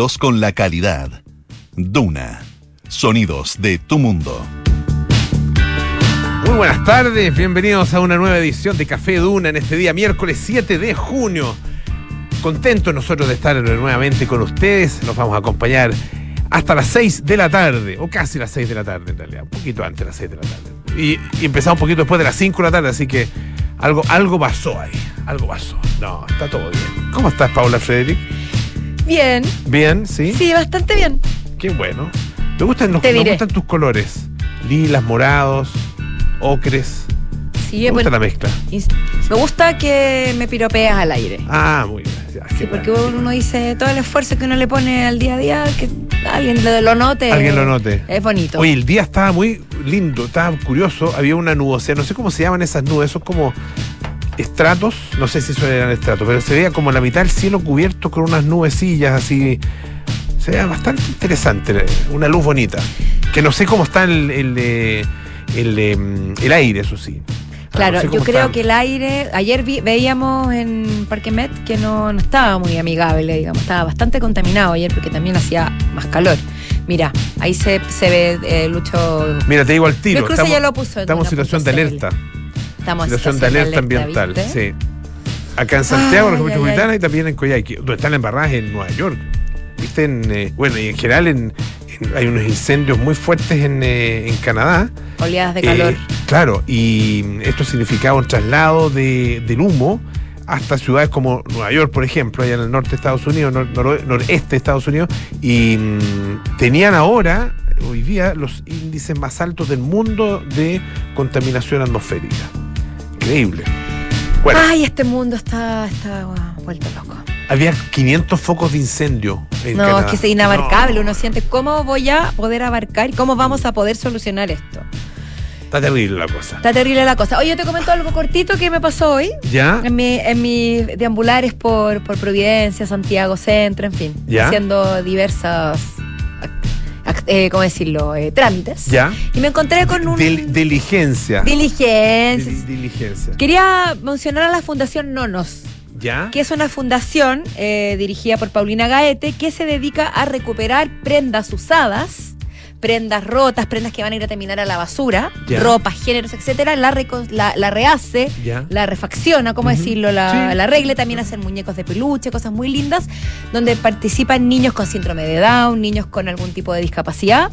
con la calidad. Duna. Sonidos de tu mundo. Muy buenas tardes, bienvenidos a una nueva edición de Café Duna en este día miércoles 7 de junio. Contentos nosotros de estar nuevamente con ustedes. Nos vamos a acompañar hasta las 6 de la tarde, o casi las 6 de la tarde un poquito antes de las 6 de la tarde. Y, y empezamos un poquito después de las 5 de la tarde, así que algo, algo pasó ahí, algo pasó. No, está todo bien. ¿Cómo estás, Paula Frederick? Bien. Bien, ¿sí? Sí, bastante bien. Qué bueno. Me gustan, los, Te me diré. gustan tus colores. Lilas, morados, ocres. Sí, Me gusta bueno, la mezcla. me gusta que me piropeas al aire. Ah, muy bien. Ya, Sí, porque uno dice todo el esfuerzo que uno le pone al día a día, que alguien lo, lo note. Alguien lo note. Es bonito. Oye, el día estaba muy lindo, estaba curioso. Había una nubosidad, no sé cómo se llaman esas nubes, son como estratos, no sé si eso eran estratos, pero se veía como la mitad del cielo cubierto con unas nubecillas así. Se veía bastante interesante, una luz bonita. Que no sé cómo está el, el, eh, el, eh, el aire, eso sí. Ah, claro, no sé yo creo que el aire, ayer vi- veíamos en Parque Met que no, no estaba muy amigable, digamos, estaba bastante contaminado ayer porque también hacía más calor. Mira, ahí se, se ve eh, Lucho. Mira, te digo al tiro. Estamos, ya lo puso en estamos situación de 1.cl. alerta. Estamos en situación de alerta ambiental, ¿viste? sí. Acá en Santiago, en la metropolitana y también en Coyhaique, donde están embarradas en Nueva York. Viste, en, eh, bueno, y en general en, en- hay unos incendios muy fuertes en, eh, en Canadá. Oleadas de Eh, calor. claro, y esto significaba un traslado de, del humo hasta ciudades como Nueva York, por ejemplo, allá en el norte de Estados Unidos, nor- noreste de Estados Unidos, y mm, tenían ahora, hoy día, los índices más altos del mundo de contaminación atmosférica. Increíble. Bueno, Ay, este mundo está, está uh, vuelto loco. había 500 focos de incendio en No, Canadá. es que es inabarcable. No, Uno siente cómo voy a poder abarcar y cómo vamos a poder solucionar esto. Está terrible la cosa. Está terrible la cosa. Oye, yo te comento algo cortito que me pasó hoy. ¿Ya? En, mi, en mis deambulares por, por Providencia, Santiago Centro, en fin. Ya. Haciendo diversas, eh, ¿cómo decirlo? Eh, trámites. ¿Ya? Y me encontré con un... Dil- diligencia. diligencia. Dil- diligencia. Quería mencionar a la Fundación Nonos. ¿Ya? que es una fundación eh, dirigida por Paulina Gaete que se dedica a recuperar prendas usadas, prendas rotas, prendas que van a ir a terminar a la basura, Ya. ropas, géneros, etcétera, la, la, la rehace, la refacciona, ¿cómo decirlo? La, Sí. la arregle, también hacen muñecos de peluche, cosas muy lindas, donde participan niños con síndrome de Down, niños con algún tipo de discapacidad.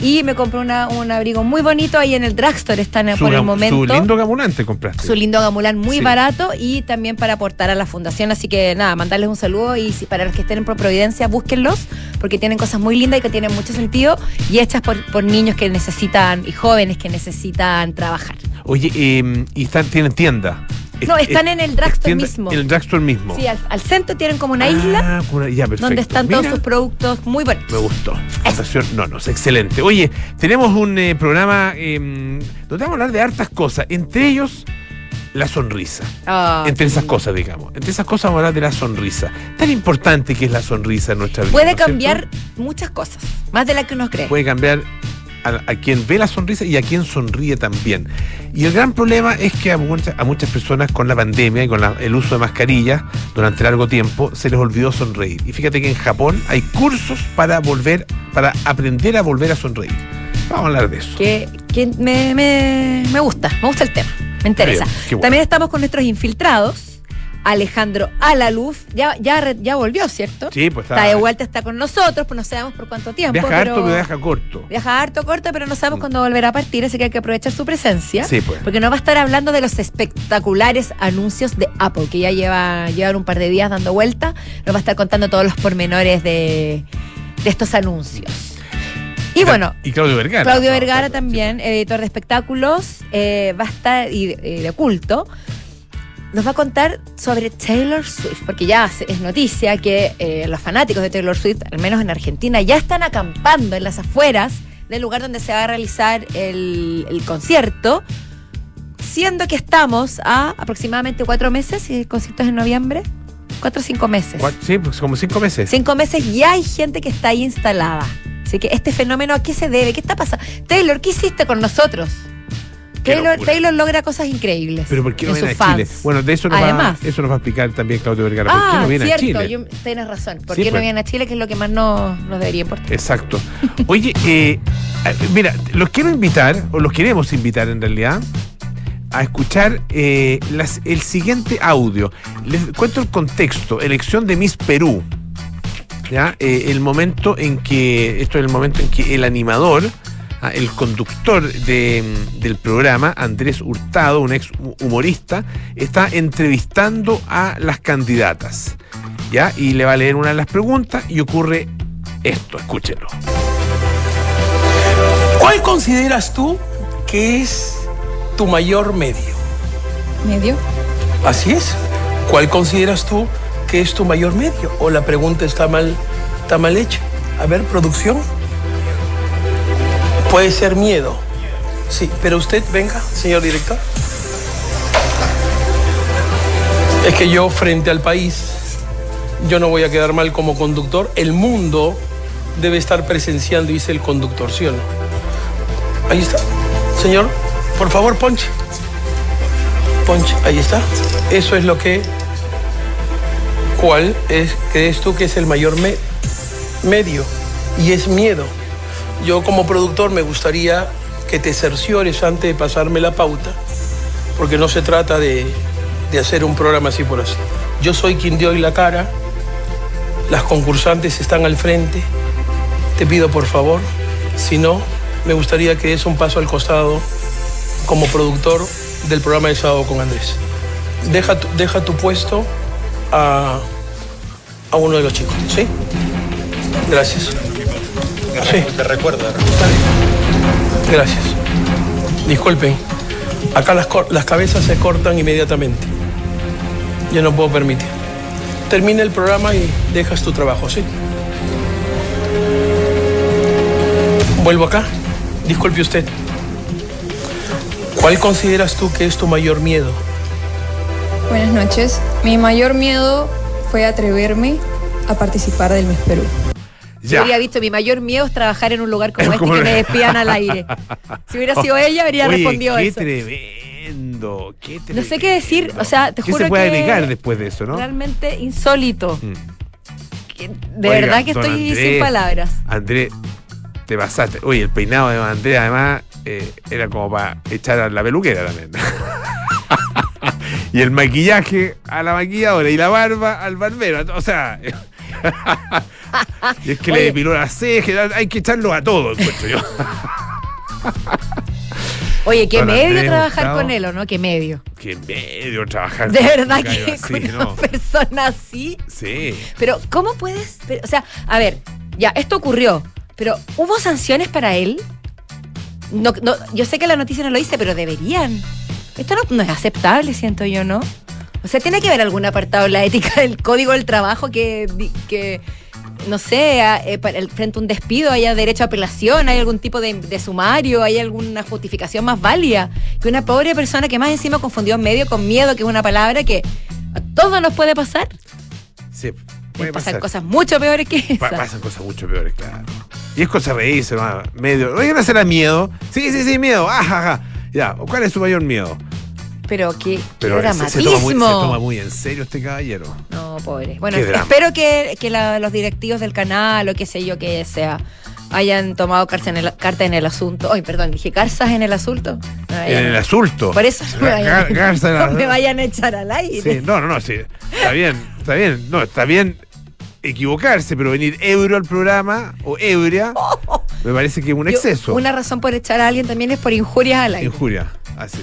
Y me compré una- un abrigo muy bonito ahí en el drugstore, están Su por el momento Su lindo gamulante compraste. su lindo gamulán muy Sí. barato y también para aportar a la fundación. Así que nada, mandarles un saludo y si, para los que estén en Pro Providencia, búsquenlos porque tienen cosas muy lindas y que tienen mucho sentido y hechas por, por niños que necesitan y jóvenes que necesitan trabajar. Oye, eh, y están, tienen tienda. No, Es- están es- en el drugstore mismo. En el drugstore mismo. Sí, al, al centro tienen como una isla Ah, una- ya, perfecto. donde están todos sus productos muy bonitos. Me gustó. Fundación No, no, es excelente. Oye, tenemos un eh, programa eh, donde vamos a hablar de hartas cosas, entre ellos la sonrisa. Ah, entre esas cosas, digamos. Entre esas cosas vamos a hablar de la sonrisa. Tan importante que es la sonrisa en nuestra vida. ¿no puede cierto? cambiar muchas cosas, más de la que uno cree. puede cambiar a, a quien ve la sonrisa y a quien sonríe también. Y el gran problema es que a muchas, a muchas personas con la pandemia y con la- el uso de mascarillas durante largo tiempo se les olvidó sonreír. Y fíjate que en Japón hay cursos para volver, para aprender a volver a sonreír. Vamos a hablar de eso. que, que me, me- me gusta, me gusta el tema, me interesa. Bien, qué bueno. También estamos con nuestros infiltrados. Alejandro Alaluz, ya, ya, ya volvió, ¿cierto? Sí, pues Está de vuelta, está con nosotros, pues no sabemos por cuánto tiempo. Viaja pero harto, pero viaja corto. Viaja harto, corto, pero no sabemos cuándo volverá a partir, así que hay que aprovechar su presencia. Sí, pues. Porque nos va a estar hablando de los espectaculares anuncios de Apple, que ya lleva, llevan un par de días dando vuelta. Nos va a estar contando todos los pormenores de, de estos anuncios. Y bueno, Y Claudio Vergara. Claudio también, editor de espectáculos, eh, va a estar, y de, y de culto, nos va a contar sobre Taylor Swift, porque ya es- noticia que eh, los fanáticos de Taylor Swift, al menos en Argentina, ya están acampando en las afueras del lugar donde se va a realizar el, el concierto, siendo que estamos a aproximadamente cuatro meses, y el concierto es en noviembre, cuatro o cinco meses. Sí, pues como cinco meses. Cinco meses y hay gente que está ahí instalada. Así que este fenómeno, ¿a qué se debe? ¿Qué está pasando? Taylor, ¿qué hiciste con nosotros? Qué Taylor. Taylor logra cosas increíbles. Pero ¿por qué no en viene a Chile? Bueno, de eso nos, va, Además. eso nos va a explicar también Claudio Vergara. ¿Por qué Ah, no viene cierto, a Chile? yo- tienes razón. ¿Por Sí, qué no pues. viene a Chile? Que es lo que más nos, nos debería importar. Exacto. Oye, eh, eh, mira, los quiero invitar, o los queremos invitar en realidad, a escuchar eh, las- el siguiente audio. Les cuento el contexto. Elección de Miss Perú. ¿Ya? Eh, el momento en que, esto es el momento en que el animador, ah, el conductor de, del programa, Andrés Hurtado, un ex hu- humorista, está entrevistando a las candidatas. ¿Ya? Y le va a leer una de las preguntas y ocurre esto, escúchenlo. ¿Cuál consideras tú que es tu mayor medio? medio. Así es. ¿Cuál consideras tú que es tu mayor medio? ¿O la pregunta está mal, está mal hecha? A ver, producción. Puede ser miedo. Sí, pero usted, venga, señor director. Es que yo, frente al país, yo no voy a quedar mal como conductor. El mundo debe estar presenciando, dice el conductor, ¿sí o no? Ahí está. Señor, por favor, ponche. Ponche, ahí está. Eso es lo que. ¿Cuál es, crees tú que es el mayor me- medio? Y es miedo. Yo como productor me gustaría que te cerciores antes de pasarme la pauta, porque no se trata de, de hacer un programa así por así. Yo soy quien dio hoy la cara, las concursantes están al frente. Te pido por favor, si no, me gustaría que des un paso al costado como productor del programa de sábado con Andrés. Deja tu, deja tu puesto a, a uno de los chicos, ¿sí? Gracias. Sí. Te recuerdo. Gracias. Disculpen, acá las, las cabezas se cortan inmediatamente. Yo no puedo permitir. Termina el programa y dejas tu trabajo, ¿sí? Vuelvo acá. Disculpe usted. ¿Cuál consideras tú que es tu mayor miedo? Buenas noches. Mi mayor miedo fue atreverme a participar del Miss Perú. Yo habría dicho, mi mayor miedo es trabajar en un lugar como Es este que me despidan al aire. Si hubiera sido ella, habría Oye, respondido qué eso. tremendo, qué No sé qué decir, tremendo. o sea, te ¿Qué juro se puede que agregar después de eso, no? Realmente insólito. Mm. De Oiga, verdad que estoy Andrés. sin palabras. Andrés, te pasaste. Oye, el peinado de Andrés además eh, era como para echar a la peluquera también. y el maquillaje a la maquilladora y la barba al barbero. O sea, y es que le Oye. depiló las cejas, hay que echarlo a todo, encuentro yo. Oye, qué medio trabajar con él, ¿o no? Qué medio. Qué medio trabajar. De con verdad que así, con una ¿no? persona así. Sí. Pero, ¿cómo puedes? o sea, a ver, ya, esto ocurrió, pero ¿hubo sanciones para él? No, no, yo sé que la noticia no lo dice, pero deberían. Esto no, no es aceptable, siento yo, ¿no? O sea, tiene que haber algún apartado en la ética del código del trabajo que, que no sé, eh, para el- frente a un despido haya derecho a apelación, hay algún tipo de, de sumario, hay alguna justificación más válida que una pobre persona que más encima confundió medio con miedo, que es una palabra que a todos nos puede pasar. Sí, puede pasar pasar. cosas mucho peores que Pa- esa. pasan cosas mucho peores, claro. Y es cosa reírse, ¿no? medio. Oye, ¿no será miedo? Sí, sí, sí, miedo. Ajá, ajá. Ya, ¿cuál es su mayor miedo? Pero qué, Pero se- dramatismo. se, toma muy, se toma muy en serio este caballero. No, pobre. Bueno, espero que, que la- los directivos del canal o qué sé yo que sea hayan tomado carta en el, carta en el asunto. Ay, perdón, dije carzas en el asunto. No En el asunto. Por eso no me, vayan, no me vayan a echar al aire. Sí, no, no, no, sí. Está bien, está bien. No, está bien equivocarse, pero venir ebrio al programa o ebria, me parece que es un Yo- exceso. una razón por echar a alguien también es por injurias al aire. Injuria.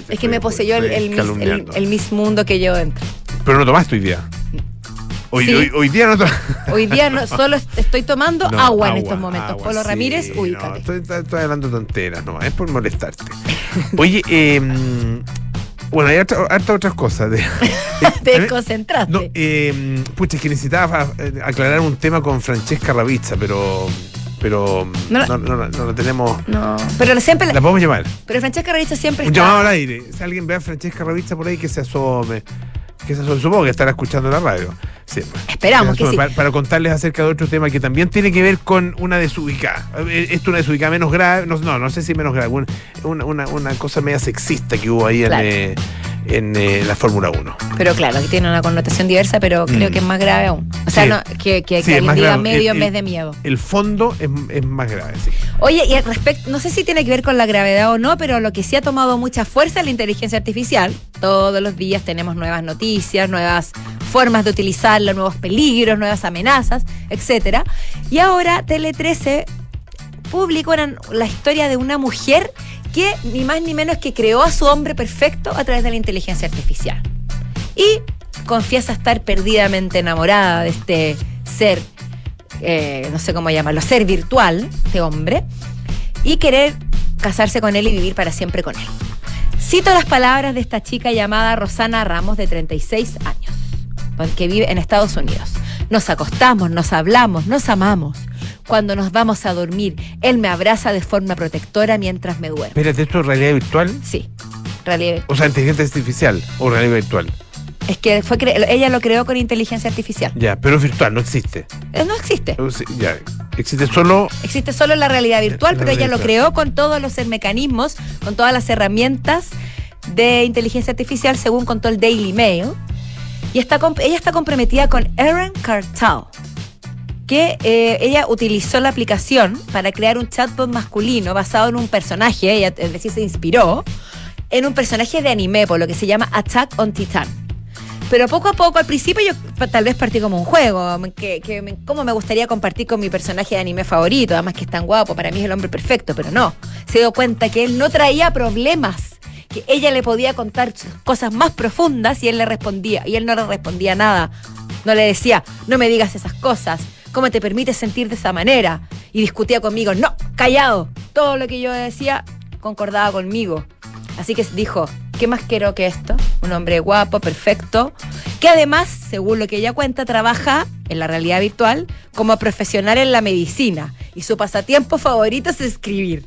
Te Es que me poseyó el, el, mis, el, el Mundo que yo dentro. Pero no tomaste hoy día. Hoy, Sí. hoy, hoy día no. Hoy día no, solo est- estoy tomando No, agua, en estos momentos. agua, Polo sí, Ramírez, ubícate. estoy, estoy- estoy hablando tonteras, no, es por molestarte. Oye, eh, bueno, hay hartas otras cosas. De, Te desconcentraste. no, eh, pucha, es que necesitaba eh, aclarar un tema con Francesca Ravizza, pero pero No no, la- no, no, no lo tenemos. No, pero siempre. La podemos llamar. Pero Francesca Revista siempre Un está. llamado al aire. Si alguien ve a Francesca Ravizza por ahí, que se asome. Que esa- supongo que estará escuchando la radio. Sí. Esperamos que Esa- sí. para, para contarles acerca de otro tema que también tiene que ver con una desubicada. Eh, Esto es una desubicada menos grave, no, no, no sé si menos grave, un- una, una, una cosa media sexista que hubo ahí en, eh, en eh, la Fórmula 1. Pero claro, que tiene una connotación diversa, pero creo Mm. que es más grave aún. O sea, Sí. no, que, que, Sí, que más diga grave. medio El- en vez de miedo. El fondo es, es más grave, sí. Oye, y al respecto, no sé si tiene que ver con la gravedad o no, pero lo que sí ha tomado mucha fuerza es la inteligencia artificial. Todos los días tenemos nuevas noticias, nuevas formas de utilizarla, nuevos peligros, nuevas amenazas, etcétera. Y ahora Tele 13 publicó la historia de una mujer que ni más ni menos que creó a su hombre perfecto a través de la inteligencia artificial. Y confiesa estar perdidamente enamorada de este ser, eh, no sé cómo llamarlo, ser virtual, de hombre, y querer casarse con él y vivir para siempre con él. Cito las palabras de esta chica llamada Rosana Ramos, de 36 años, que vive en Estados Unidos. Nos acostamos, nos hablamos, nos amamos. Cuando nos vamos a dormir, él me abraza de forma protectora mientras me duermo. Espérate, ¿esto es realidad virtual? Sí, realidad. O sea, inteligencia artificial o realidad virtual. Es que fue ella lo creó con inteligencia artificial. Ya, pero es virtual, no existe. Eh, No existe. Ya, existe solo Existe solo la realidad virtual, La pero ella lo creó con todos los mecanismos, con todas las herramientas de inteligencia artificial, según contó el Daily Mail. Y está, ella está comprometida con Erin Cartal, que eh, ella utilizó la aplicación para crear un chatbot masculino basado en un personaje, ella es decir, se inspiró en un personaje de anime, por lo que se llama Attack on Titan. Pero poco a poco, al principio yo tal vez partí como un juego, que, me- cómo me gustaría compartir con mi personaje de anime favorito, además que es tan guapo, para mí es el hombre perfecto, pero no. Se dio cuenta que él no traía problemas, que ella le podía contar cosas más profundas y él le respondía, y él no le respondía nada. No le decía, no me digas esas cosas, ¿cómo te permites sentir de esa manera? Y discutía conmigo, no, callado. Todo lo que yo decía concordaba conmigo. Así que dijo, ¿qué más quiero que esto? Un hombre guapo, perfecto, que además, según lo que ella cuenta, trabaja en la realidad virtual como profesional en la medicina y su pasatiempo favorito es escribir.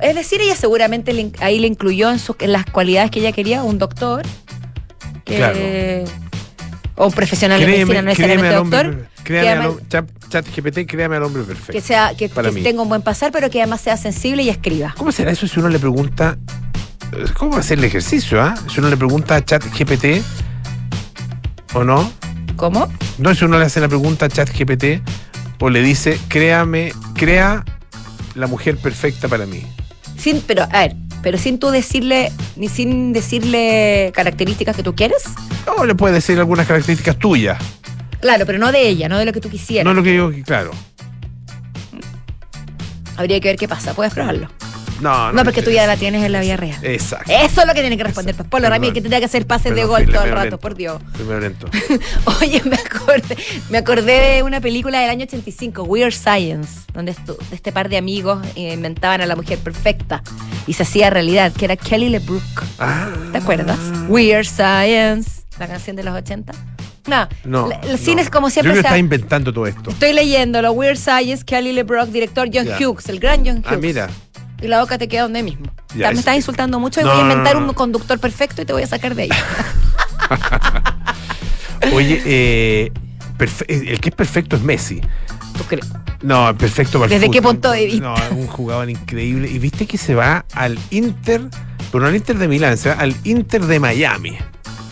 Es decir, ella seguramente le ahí le incluyó en, sus- en las cualidades que ella quería un doctor, que, o un profesional de medicina, no necesariamente doctor, hombre, créame al además- chat, chat GPT, créame al hombre perfecto. que sea que, que tenga un buen pasar, pero que además sea sensible y escriba. ¿Cómo será eso si uno le pregunta cómo hacer el ejercicio? ah? Si uno le pregunta a chat GPT o no, ¿Cómo? no si uno le hace la pregunta a chat GPT o le dice, créame, crea la mujer perfecta para mí. Sin, pero, a ver, pero sin tú decirle, ni sin decirle características que tú quieres. O le puede decir algunas características tuyas. Claro, pero no de ella, no de lo que tú quisieras. No lo que digo, claro. Habría que ver qué pasa, puedes probarlo. No, No, porque tú ya la tienes en la vida real. Exacto. Eso es lo que tiene que responder. Pues Polo Perdón. Ramírez, que tendría que hacer pases de gol todo el rato, lento. por Dios. Primero lento. Oye, me acordé, me acordé de una película del año 85, Weird Science, donde este par de amigos eh, inventaban a la mujer perfecta y se hacía realidad, que era Kelly LeBrook. Ah. ¿Te acuerdas? Weird Science, la canción de los 80. No, No. el no. cine es como Yo siempre. ha- está inventando todo esto. Estoy leyendo lo Weird Science, Kelly LeBrook, director John. Hughes, el gran John Hughes. Ah, mira. Y la boca te queda donde mismo. Ya, me es- estás insultando mucho y No, voy a inventar no, no. un conductor perfecto y te voy a sacar de ahí. Oye, eh, perfe- el que es perfecto es Messi. ¿Tú crees? No, perfecto para el ¿Desde qué punto de vista? No, un jugador increíble. Y viste que se va al Inter, pero no al Inter de Milán, se va al Inter de Miami.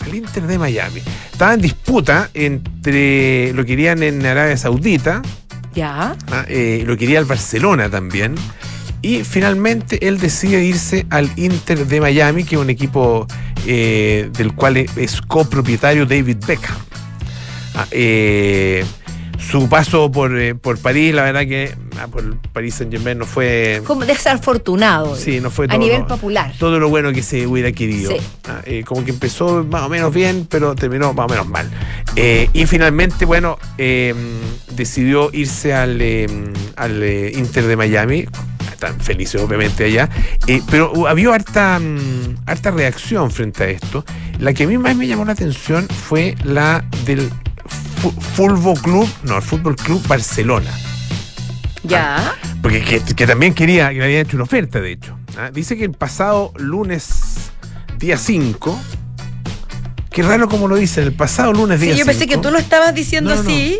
Al Inter de Miami. Estaba en disputa entre lo querían en Arabia Saudita, Ya. ah, eh, lo quería el Barcelona también. Y finalmente él decide irse al Inter de Miami, que es un equipo eh, del cual es- copropietario David Beckham. Ah, eh, su paso por, eh, por París, la verdad que ah, por París Saint Germain no fue. Como desafortunado. Sí, no fue a todo, nivel no. popular. todo lo bueno que se hubiera querido. Sí. Ah, eh, como que empezó más o menos bien, pero terminó más o menos mal. Eh, y finalmente, bueno, decidió irse al, al Inter de Miami. Están felices, obviamente, allá. Eh, pero uh, había harta, mm, harta reacción frente a esto. La que a mí más me llamó la atención fue la del Fútbol Club, no, el Fútbol Club Barcelona. Ya. Porque que, que también quería, que le habían hecho una oferta, de hecho. ¿ah? Dice que el pasado lunes, día 5, Qué raro como lo dicen, el pasado lunes día Sí, yo pensé 5. que tú lo estabas diciendo No, no, así.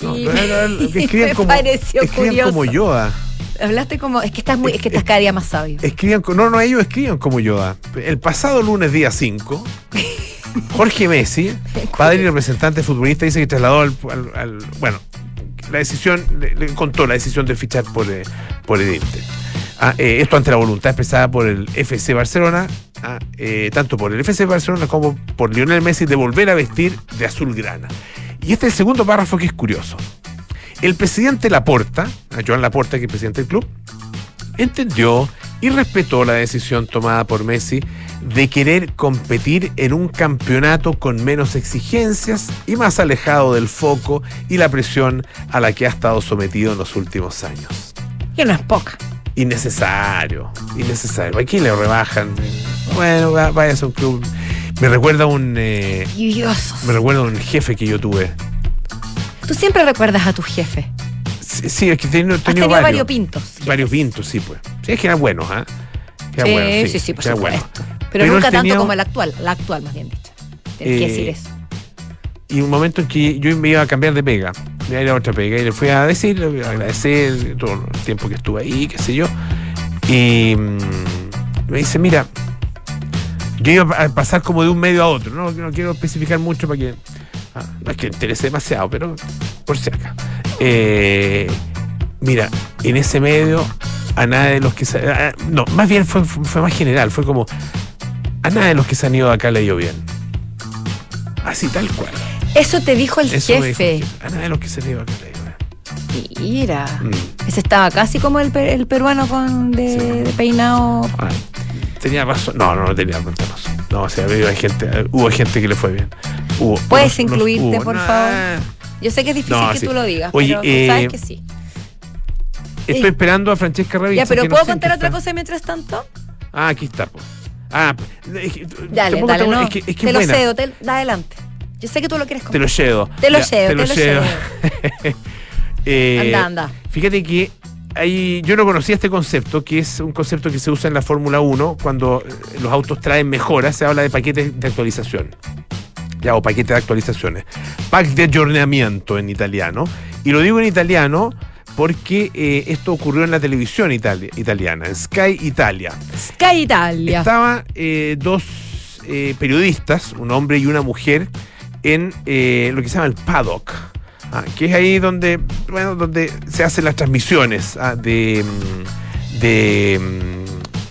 No, y me como, pareció escriban curioso. como Yoda. Hablaste como. Es que estás muy. Es que estás cada día más sabio. Escriban, no, no, ellos escriban como Yoda. El pasado lunes día 5, Jorge Messi, padre y representante futbolista, dice que trasladó al, al- al- bueno, la decisión, le, le contó la decisión de fichar por, eh, por el Inter. Ah, eh, esto ante la voluntad expresada por el FC Barcelona, ah, eh, tanto por el FC Barcelona como por Lionel Messi, de volver a vestir de azulgrana. Y este es el segundo párrafo que es curioso. El presidente Laporta, Joan Laporta, que es presidente del club, entendió y respetó la decisión tomada por Messi de querer competir en un campeonato con menos exigencias y más alejado del foco y la presión a la que ha estado sometido en los últimos años. Que no es poca. Innecesario, innecesario. Aquí le rebajan. Bueno, va- vaya a un club. Me recuerda a un, eh, me recuerda a un jefe que yo tuve. Tú siempre recuerdas a tu jefe. Sí, sí, es que he tenido, he varios. varios pintos. Varios pintos, sí, pues. Sí, es que eran buenos, ¿ah? Eran Sí, buenos, sí, sí, por supuesto. Pero, Pero nunca tanto como el actual. La actual, más bien dicho. Tienes que Eh, decir eso. y un momento en que yo me iba a cambiar de pega, me iba a ir a otra pega, y le fui a decir, a agradecer todo el tiempo que estuve ahí, qué sé yo. Y mm, me dice, mira, yo iba a pasar como de un medio a otro, no, no quiero especificar mucho para que. Ah, no es que interese demasiado, pero por si acá. Eh, mira, en ese medio, a nada de los que se. ah, no, más bien fue, fue más general, fue como. A nada de los que se han ido de acá le ido bien. Así, tal cual. Eso te dijo el Eso me dijo jefe. el jefe. A nada de los que se han ido de acá le ido bien. Mira. Mm. Ese estaba casi como el, pe- el peruano con de, Sí. de peinado. Ah, tenía razón. No, no, no tenía tanta razón. No, o sea, había gente, hubo gente que le fue bien. Hubo, ¿Puedes incluirte, hubo. por Nah, favor? Yo sé que es difícil No, que sí. tú lo digas, Oye, pero tú eh, sabes que sí. Estoy esperando a Francesca Ravizza. Ya, pero no ¿puedo contar otra cosa mientras tanto? Ah, aquí está. po. Ah, es que- Dale, dale, está- no. Es que, es que te es lo buena. cedo, te, da adelante. Yo sé que tú lo quieres Te contar. lo cedo. Te lo cedo, te lo cedo. Eh, Anda, anda. Fíjate que hay, yo no conocía este concepto, que es un concepto que se usa en la Fórmula 1 cuando eh, los autos traen mejoras, se habla de paquetes de actualización. Ya, o paquete de actualizaciones. Pack de aggiornamiento en italiano. Y lo digo en italiano porque eh, esto ocurrió en la televisión itali- italiana, en Sky Italia. Sky Italia. Estaban eh, dos eh, periodistas, un hombre y una mujer, en lo que se llama el paddock, ah, que es ahí donde, bueno, donde se hacen las transmisiones ah, de, mm, de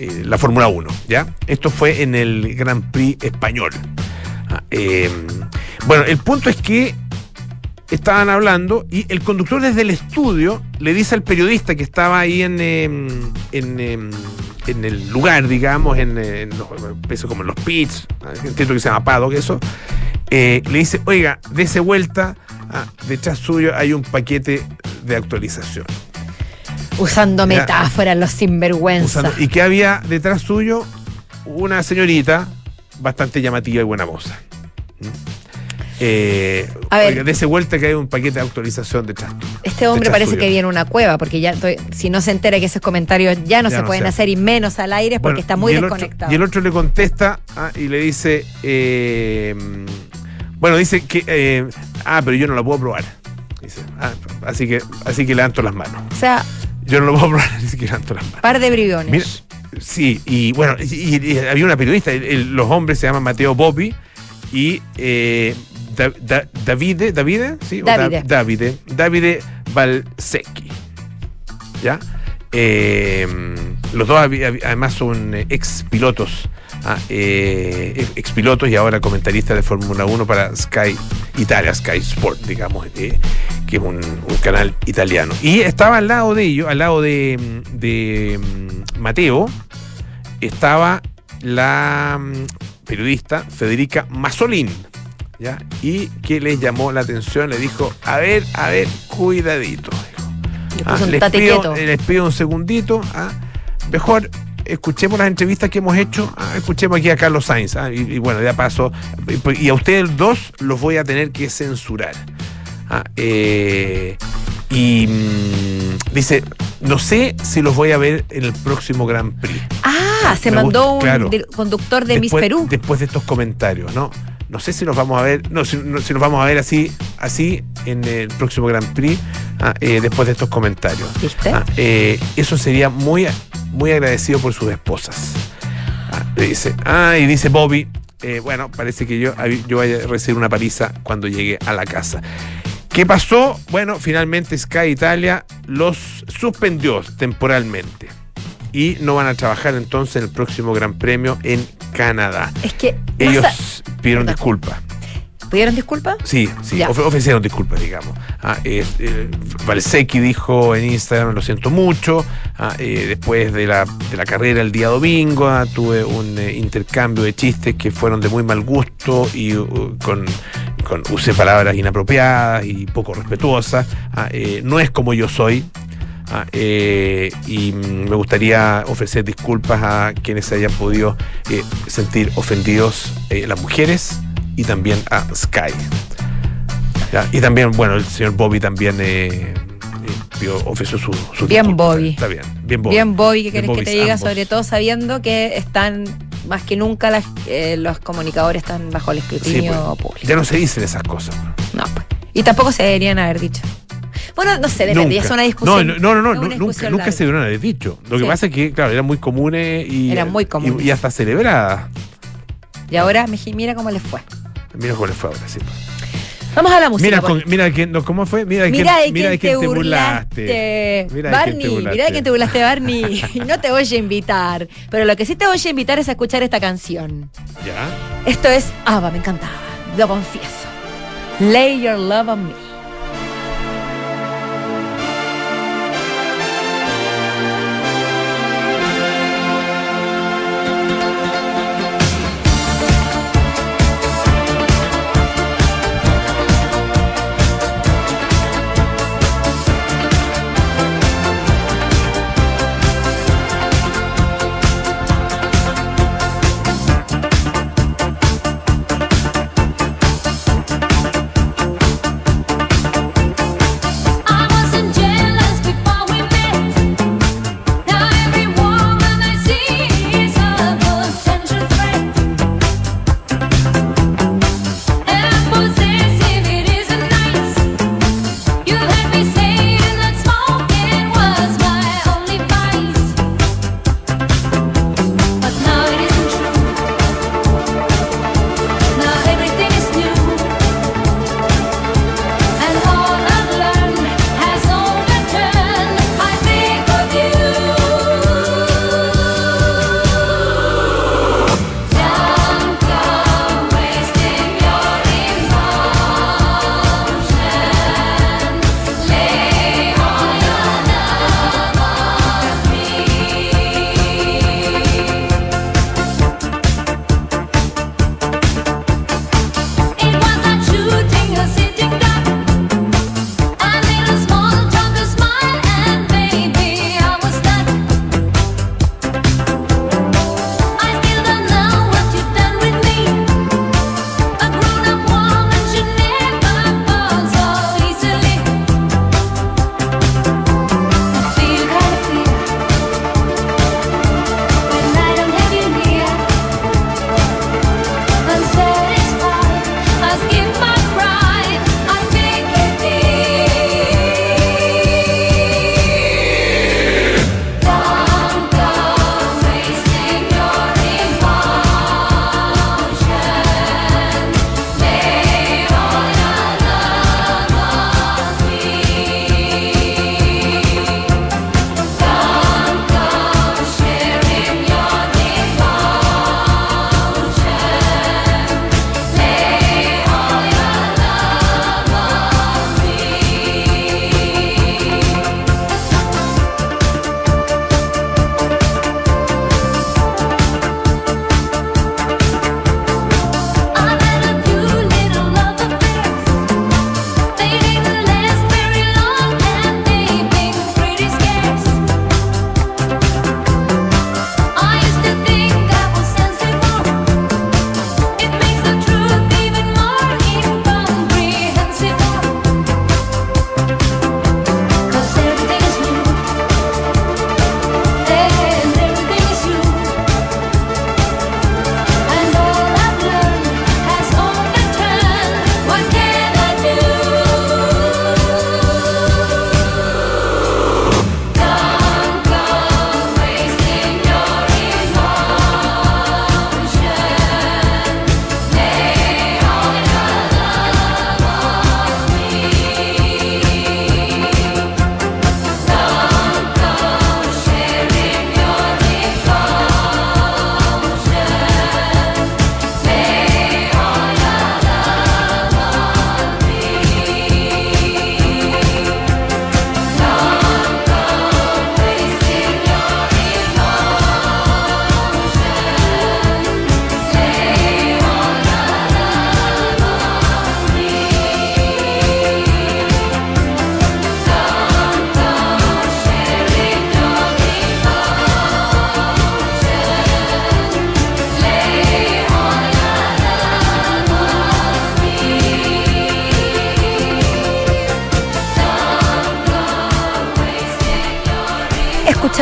mm, la Fórmula 1. ¿ya? Esto fue en el Grand Prix español. Eh, bueno, el punto es que estaban hablando y el conductor desde el estudio le dice al periodista que estaba ahí en, eh, en, eh, en el lugar, digamos, en, en los, eso como en los pits, ah, entiendo que se llama paddock eso, eh, le dice, oiga, dése vuelta, ah, detrás suyo hay un paquete de actualización. Usando metáforas, los sinvergüenza. Usando- y que había detrás suyo una señorita bastante llamativa y buena moza. Eh, A ver. oiga, dése vuelta que hay un paquete de actualización detrás. Este hombre Detrás parece suyo. que viene en una cueva, porque ya estoy- si no se entera que esos comentarios ya no Ya se no pueden hacer y menos al aire es porque Bueno, está muy y el otro- desconectado. y el otro le contesta ah, y le dice, eh, bueno, dice que, eh, ah, pero yo no la puedo probar. Dice, "Ah, así que, así que levanto las manos. O sea, Yo no lo puedo probar, así que levanto las manos. par de bribones. Mira, sí, y bueno, y, y- y había una periodista, el- el- los hombres se llaman Mateo Bobby y eh, Da- Da- Davide, Davide, ¿sí? Da- Davide. ¿Ya? Eh, los dos además son eh, ex pilotos, ah, eh, ex pilotos y ahora comentaristas de Fórmula 1 para Sky Italia, Sky Sport, digamos, eh, que es un, un canal italiano. Y estaba al lado de ellos, al lado de, de mm, Mateo, estaba la mm, periodista Federica Masolín. ¿Ya? Y que les llamó la atención, le dijo, a ver, a ver, cuidadito. Le Ah, un les, pido, quieto. les pido un segundito. ah, Mejor escuchemos las entrevistas que hemos hecho. ah, escuchemos aquí a Carlos Sainz. y, y bueno, ya paso. Y a ustedes dos los voy a tener que censurar. Eh, y mm, dice, no sé si los voy a ver en el próximo Gran Prix. Ah, se Me mandó gusta, un claro. conductor de Miss después, Perú. Después de estos comentarios, ¿no? No sé si nos vamos a ver, no, si, no, si nos vamos a ver así, así en el próximo Grand Prix, ah, eh, después de estos comentarios. ¿Viste? Ah, eh, eso sería muy, muy agradecido por sus esposas. Ah, le dice, ah, y dice Bobby, eh, bueno, parece que yo, yo voy a recibir una paliza cuando llegue a la casa. ¿Qué pasó? Bueno, finalmente Sky Italia los suspendió temporalmente y no van a trabajar entonces en el próximo Gran Premio en Canadá. Es que. Ellos pidieron disculpas. ¿Pidieron disculpas? Sí, sí, of- ofrecieron disculpas, digamos. Ah, eh, eh, Valsecchi dijo en Instagram, lo siento mucho, ah, eh, después de la, de la carrera el día domingo ah, tuve un intercambio de chistes que fueron de muy mal gusto y uh, con, con- usé palabras inapropiadas y poco respetuosas. Ah, eh, no es como yo soy. Ah, eh, y me gustaría ofrecer disculpas a quienes se hayan podido eh, sentir ofendidos, las mujeres y también a Sky. Ya, Y también, bueno, el señor Bobby también ofreció su, su Bien disculpa. Bobby. Está bien, bien Bobby. Bien, Bobby, ¿qué Bien querés que te diga? ambos. Sobre todo sabiendo que están, más que nunca, las- eh, los comunicadores están bajo el Sí, escrutinio pues, público. ya no se dicen esas cosas. No, pues. Y tampoco se deberían haber dicho. Bueno, no sé, depende, es una discusión. No, no, no, no, nunca, se dieron a haber dicho. Lo que pasa es que, claro, eran muy comunes y. Eran muy y- comunes. Y, hasta celebradas. Y ahora me- mira cómo les fue. Mira cómo les fue ahora, sí. Vamos a la música. Mira, pues. con- mira quién, no, ¿cómo fue? Mira, de Mira quién, mira de burlaste. Mira de quién te Barney, burlaste. mira de quién te burlaste, Barney. No te voy a invitar. Pero lo que sí te voy a invitar es a escuchar esta canción. ¿Ya? Esto es Ava, me encantaba. Lo confieso. Lay your love on me.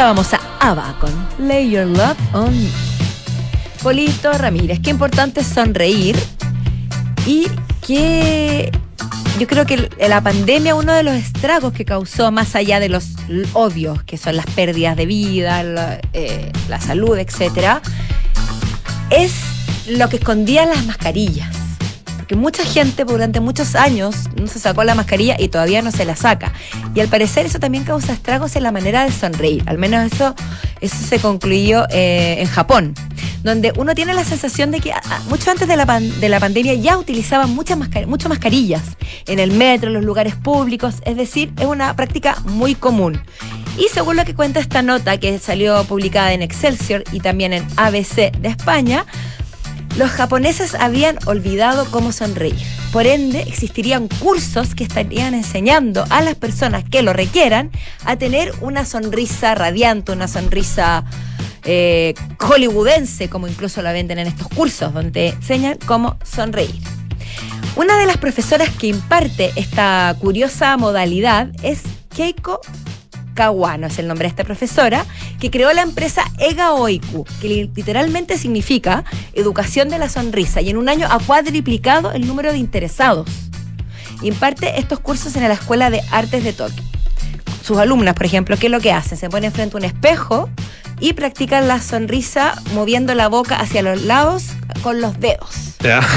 Escuchábamos a ABBA con Lay Your Love on Me. Polito Ramírez, qué importante sonreír y que yo creo que la pandemia, uno de los estragos que causó, más allá de los obvios, que son las pérdidas de vida, la, eh, la salud, etcétera, es lo que escondían las mascarillas. Porque mucha gente durante muchos años no se sacó la mascarilla y todavía no se la saca. Y al parecer eso también causa estragos en la manera de sonreír. Al menos eso, eso se concluyó eh, en Japón donde uno tiene la sensación de que mucho antes de la, de la pandemia ya utilizaban muchas, mascar- muchas mascarillas en el metro, en los lugares públicos, es decir, es una práctica muy común. Y según lo que cuenta esta nota que salió publicada en Excelsior y también en ABC de España, los japoneses habían olvidado cómo sonreír. Por ende, existirían cursos que estarían enseñando a las personas que lo requieran a tener una sonrisa radiante, una sonrisa eh, hollywoodense, como incluso la venden en estos cursos, donde enseñan cómo sonreír. Una de las profesoras que imparte esta curiosa modalidad es Keiko Es el nombre de esta profesora, que creó la empresa Ega Oiku, que li- literalmente significa educación de la sonrisa, y en un año ha cuadriplicado el número de interesados. Imparte estos cursos en la Escuela de Artes de Tokio. Sus alumnas, por ejemplo, ¿qué es lo que hacen? Se ponen frente a un espejo y practican la sonrisa moviendo la boca hacia los lados con los dedos. Ya.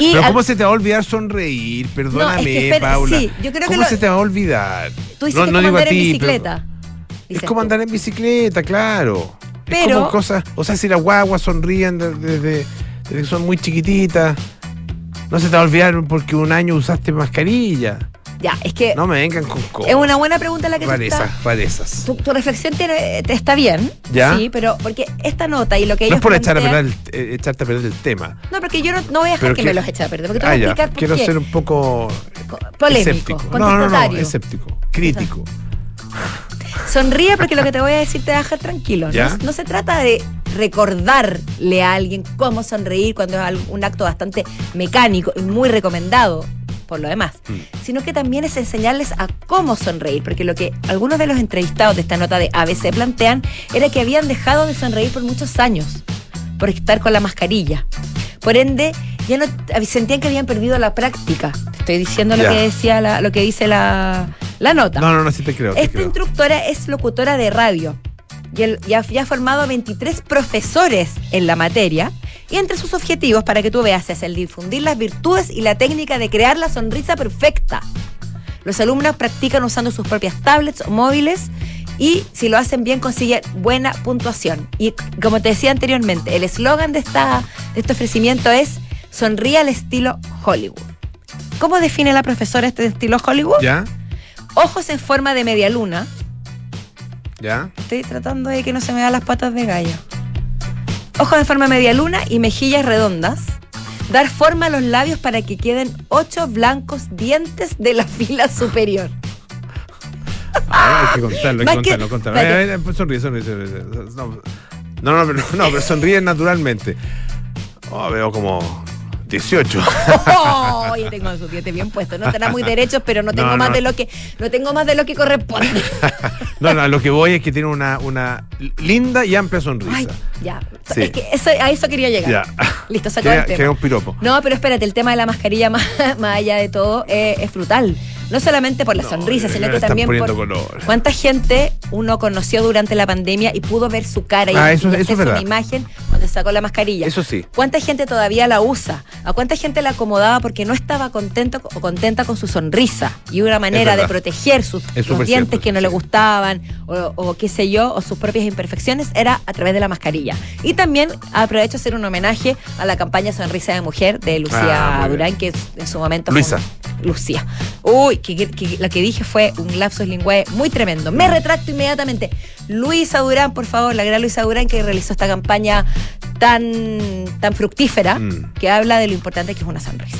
Y Pero al- ¿cómo se te va a olvidar sonreír? Perdóname, No, es que espera, Paula. sí, yo creo que ¿Cómo lo- se te va a olvidar? tú dices que digo a andar en ti, pero- bicicleta. Es como andar en bicicleta, claro. Es Pero- como cosas, o sea, si las guaguas sonríen desde, desde- desde que son muy chiquititas, no se te va a olvidar porque un año usaste mascarilla. Ya, es que No me vengan con cosas. es una buena pregunta la que tú Rarezas, estás. rarezas. Tu, tu reflexión te está bien, ¿Ya? sí, pero porque esta nota y lo que No ellos es por echar a perder el- eh, echarte a perder el tema. No, porque yo no, no voy a dejar que, que- me los eche a perder, porque te Ah, voy a ya. explicar por Quiero qué. ser un poco Co- Polémico, escéptico. No, no, no, escéptico, crítico. Sonríe porque lo que te voy a decir te va a dejar tranquilo. ¿Ya? No, no se trata de recordarle a alguien cómo sonreír cuando es un acto bastante mecánico y muy recomendado por lo demás, Mm. sino que también es enseñarles a cómo sonreír, porque lo que algunos de los entrevistados de esta nota de ABC plantean era que habían dejado de sonreír por muchos años, por estar con la mascarilla. Por ende, ya no sentían que habían perdido la práctica. Te estoy diciendo lo que decía la, lo que dice la, la nota. No, no, no, sí te creo. te Esta creo. instructora es locutora de radio y el- ha formado a 23 profesores en la materia. Y entre sus objetivos, para que tú veas, es el difundir las virtudes y la técnica de crear la sonrisa perfecta. Los alumnos practican usando sus propias tablets o móviles y si lo hacen bien consiguen buena puntuación. Y como te decía anteriormente, el eslogan de, esta, de este ofrecimiento es sonríe al estilo Hollywood. ¿Cómo define la profesora este estilo Hollywood? ¿Ya? Ojos en forma de media luna, ¿Ya? Estoy tratando de que no se me vean las patas de gallo. Ojos de forma media luna y mejillas redondas. Dar forma a los labios para que queden ocho blancos dientes de la fila superior. Ah, hay que contarlo, hay que contarlo, sonríe, sonríe, sonríe. No, no, no, pero, no, pero sonríe naturalmente. Oh, veo como 18. ¡Oh! Tengo sus dientes bien puestos. No estarán muy derechos, pero no tengo No, más no. de lo que no tengo más de lo que corresponde. No, no, a lo que voy es que tiene una, una linda y amplia sonrisa. Ay, ya. Sí. Es que eso, a eso quería llegar. Ya. Listo, Queda, el tema. un piropo. No, pero espérate, el tema de la mascarilla, más, más allá de todo, eh, es brutal. No solamente por la No, sonrisa, sino que también por color. cuánta gente uno conoció durante la pandemia y pudo ver su cara y, Ah, eso- y eso es hacerse verdad. una imagen cuando sacó la mascarilla. Eso sí. ¿Cuánta gente todavía la usa? ¿A cuánta gente la acomodaba porque no estaba contento o contenta con su sonrisa? Y una manera de proteger sus los dientes que no sí. le gustaban o, o qué sé yo, o sus propias imperfecciones, era a través de la mascarilla. Y también aprovecho a hacer un homenaje a la campaña Sonrisa de Mujer de Lucía Ah, Durán, que en su momento fue Luisa. un- Lucía. Uy, que, que- que lo que dije fue un lapsus lingüe muy tremendo. Me retracto inmediatamente. Luisa Durán, por favor, la gran Luisa Durán que realizó esta campaña tan, tan fructífera Mm. que habla de lo importante que es una sonrisa.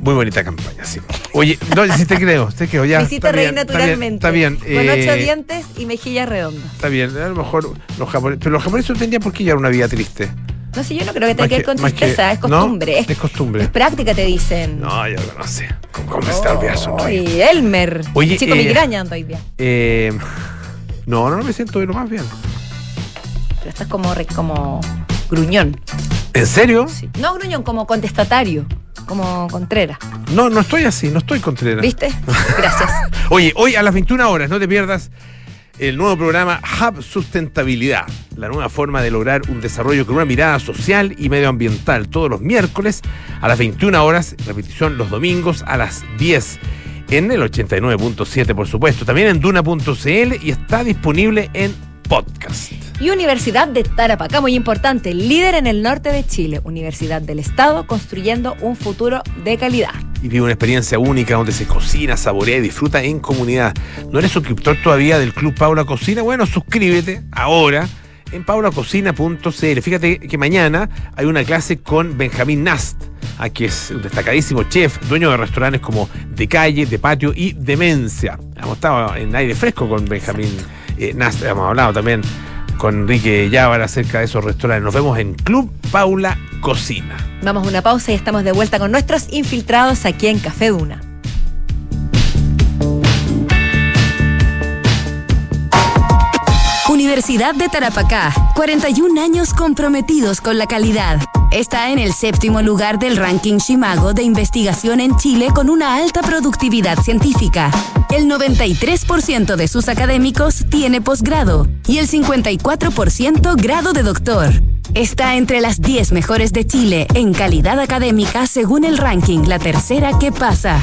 Muy bonita campaña, sí. Oye, no, sí te creo, te creo. Ya, Me hiciste está reír bien, está bien, naturalmente. Está bien. Con eh, ocho dientes y mejillas redondas. Está bien, a lo mejor los japoneses. Pero los japoneses no entendían por qué llevar una vida triste. No sé, yo no creo que tenga que ver con que- tristeza, es ¿no? costumbre. Es costumbre. Es práctica, te dicen. No, yo no sé. ¿Cómo, cómo olvida sonreír? Ay, Elmer. Oye, Chico eh, migraña ando hoy día. Eh, no, no, no me siento lo más bien. Pero estás como, re- como gruñón. ¿En serio? Sí. No gruñón, como contestatario. Como Contreras. No, no estoy así, no estoy Contreras. ¿Viste? Gracias. Oye, hoy a las 21 horas, no te pierdas el nuevo programa Hub Sustentabilidad, la nueva forma de lograr un desarrollo con una mirada social y medioambiental, todos los miércoles a las 21 horas, repetición los domingos a las 10 en el 89.7, por supuesto, también en duna.cl y está disponible en podcast. Y Universidad de Tarapacá, muy importante, líder en el norte de Chile. Universidad del Estado, construyendo un futuro de calidad. Y vive una experiencia única donde se cocina, saborea y disfruta en comunidad. ¿No eres suscriptor todavía del Club Paula Cocina? Bueno, suscríbete ahora en paulacocina.cl. Fíjate que mañana hay una clase con Benjamín Nast, a que es un destacadísimo chef, dueño de restaurantes como De Calle, De Patio y Demencia. Hemos estado en aire fresco con Benjamín eh, Nast, hemos hablado también con Enrique Llávar acerca de esos restaurantes. Nos vemos en Club Paula Cocina. Vamos a una pausa y estamos de vuelta con nuestros infiltrados aquí en Café Duna. Universidad de Tarapacá, 41 años comprometidos con la calidad. Está en el séptimo lugar del ranking Shimago de investigación en Chile con una alta productividad científica. El 93% de sus académicos tiene posgrado y el 54% grado de doctor. Está entre las 10 mejores de Chile en calidad académica según el ranking La Tercera que pasa.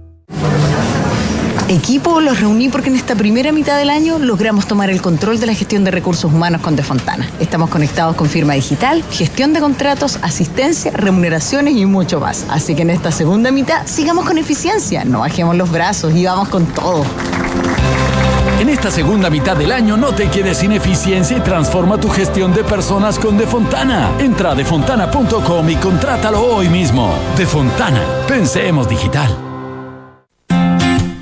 Equipo, los reuní porque en esta primera mitad del año logramos tomar el control de la gestión de recursos humanos con Defontana. Estamos conectados con firma digital, gestión de contratos, asistencia, remuneraciones y mucho más. Así que en esta segunda mitad sigamos con eficiencia, no bajemos los brazos y vamos con todo. En esta segunda mitad del año no te quedes sin eficiencia y transforma tu gestión de personas con Defontana. Entra a defontana.com y contrátalo hoy mismo. Defontana, pensemos digital.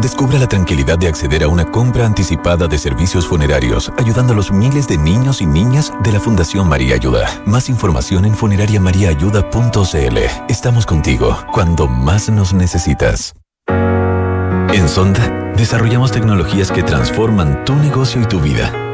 Descubra la tranquilidad de acceder a una compra anticipada de servicios funerarios, ayudando a los miles de niños y niñas de la Fundación María Ayuda. Más información en funerariamariaayuda.cl. Estamos contigo cuando más nos necesitas. En Sonda, desarrollamos tecnologías que transforman tu negocio y tu vida,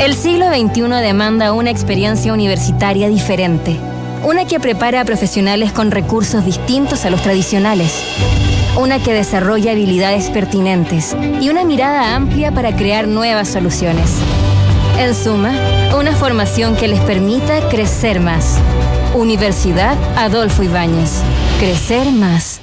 El siglo XXI demanda una experiencia universitaria diferente, una que prepara a profesionales con recursos distintos a los tradicionales, una que desarrolla habilidades pertinentes y una mirada amplia para crear nuevas soluciones. En suma, una formación que les permita crecer más. Universidad Adolfo Ibáñez. Crecer más.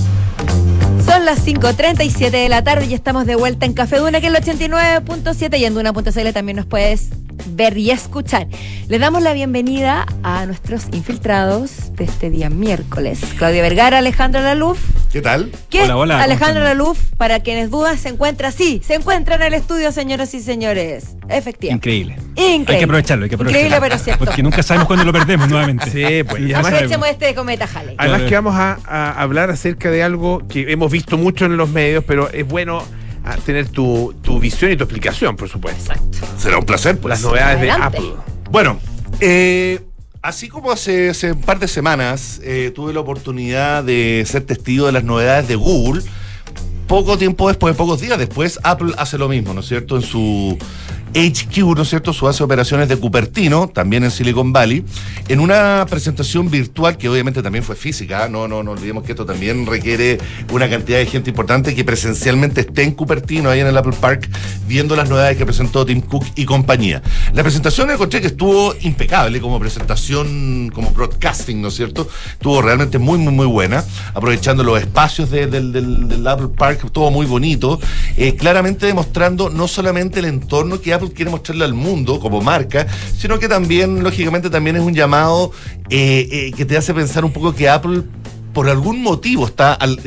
Son las 5.37 de la tarde y estamos de vuelta en Café Duna, que es el 89.7 y en Duna.cl también nos puedes ver y escuchar. Le damos la bienvenida a nuestros infiltrados de este día miércoles. Claudia Vergara, Alejandra Laluf. ¿Qué tal? ¿Qué? Hola, hola. Alejandra Laluf, para quienes dudan, se encuentra así. Se encuentra en el estudio, señoras y señores. Efectivamente. Increíble. Increíble. Hay que aprovecharlo, hay que aprovecharlo. Increíble, pero cierto. Porque nunca sabemos cuándo lo perdemos nuevamente. Sí, pues. Y además, Aprovechemos este cometa Halley. además que vamos a, a hablar acerca de algo que hemos visto mucho en los medios, pero es bueno ah, tener tu, tu visión y tu explicación, por supuesto. Será un placer, pues. Las novedades Adelante. de Apple. Bueno, eh, así como hace, hace un par de semanas eh, tuve la oportunidad de ser testigo de las novedades de Google, poco tiempo después, pocos días después, Apple hace lo mismo, ¿no es cierto? En su HQ, ¿no es cierto? Su de operaciones de Cupertino, también en Silicon Valley, en una presentación virtual que obviamente también fue física, ¿eh? no, no, no olvidemos que esto también requiere una cantidad de gente importante que presencialmente esté en Cupertino, ahí en el Apple Park, viendo las novedades que presentó Tim Cook y compañía. La presentación encontré que estuvo impecable como presentación, como broadcasting, ¿no es cierto? Estuvo realmente muy, muy, muy buena, aprovechando los espacios de- del, del- del Apple Park, estuvo muy bonito, claramente demostrando no solamente el entorno que Apple quiere mostrarle al mundo como marca, sino que también, lógicamente, también es un llamado eh, eh, que te hace pensar un poco que Apple por algún motivo está al,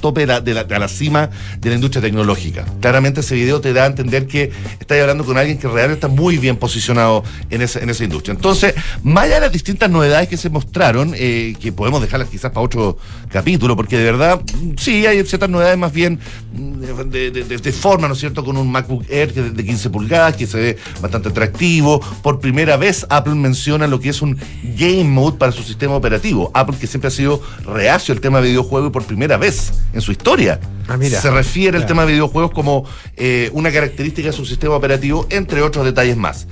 tope de la, de la- de la cima de la industria tecnológica. Claramente ese video te da a entender que estás hablando con alguien que realmente está muy bien posicionado en esa, en esa industria. Entonces, más allá de las distintas novedades que se mostraron, eh, que podemos dejarlas quizás para otro capítulo, porque de verdad, sí, hay ciertas novedades más bien mm, de, de- forma, ¿no es cierto?, con un MacBook Air de 15 pulgadas, que se ve bastante atractivo. Por primera vez, Apple menciona lo que es un Game Mode para su sistema operativo. Apple, que siempre ha sido reacio al tema de videojuegos y por primera vez en su historia. Ah, mira. Se refiere al Claro. tema de videojuegos como eh, una característica de su sistema operativo, entre otros detalles más.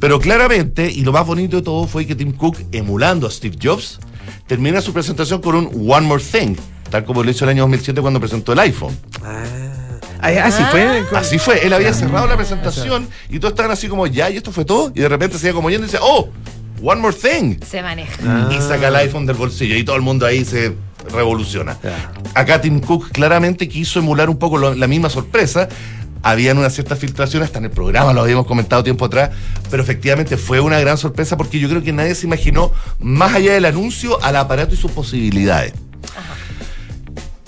Pero claramente, y lo más bonito de todo fue que Tim Cook, emulando a Steve Jobs, termina su presentación con un One More Thing, tal como lo hizo el año 2007 cuando presentó el iPhone. Ah, así fue. Así fue, él había cerrado la presentación y todos estaban así como, ya, y esto fue todo, y de repente se iba como yendo y dice, oh, One More Thing. Se maneja. Y saca el iPhone del bolsillo y todo el mundo ahí se revoluciona. Acá Tim Cook claramente quiso emular un poco lo- la misma sorpresa. Habían una cierta filtración, hasta en el programa lo habíamos comentado tiempo atrás, pero efectivamente fue una gran sorpresa porque yo creo que nadie se imaginó, más allá del anuncio, al aparato y sus posibilidades.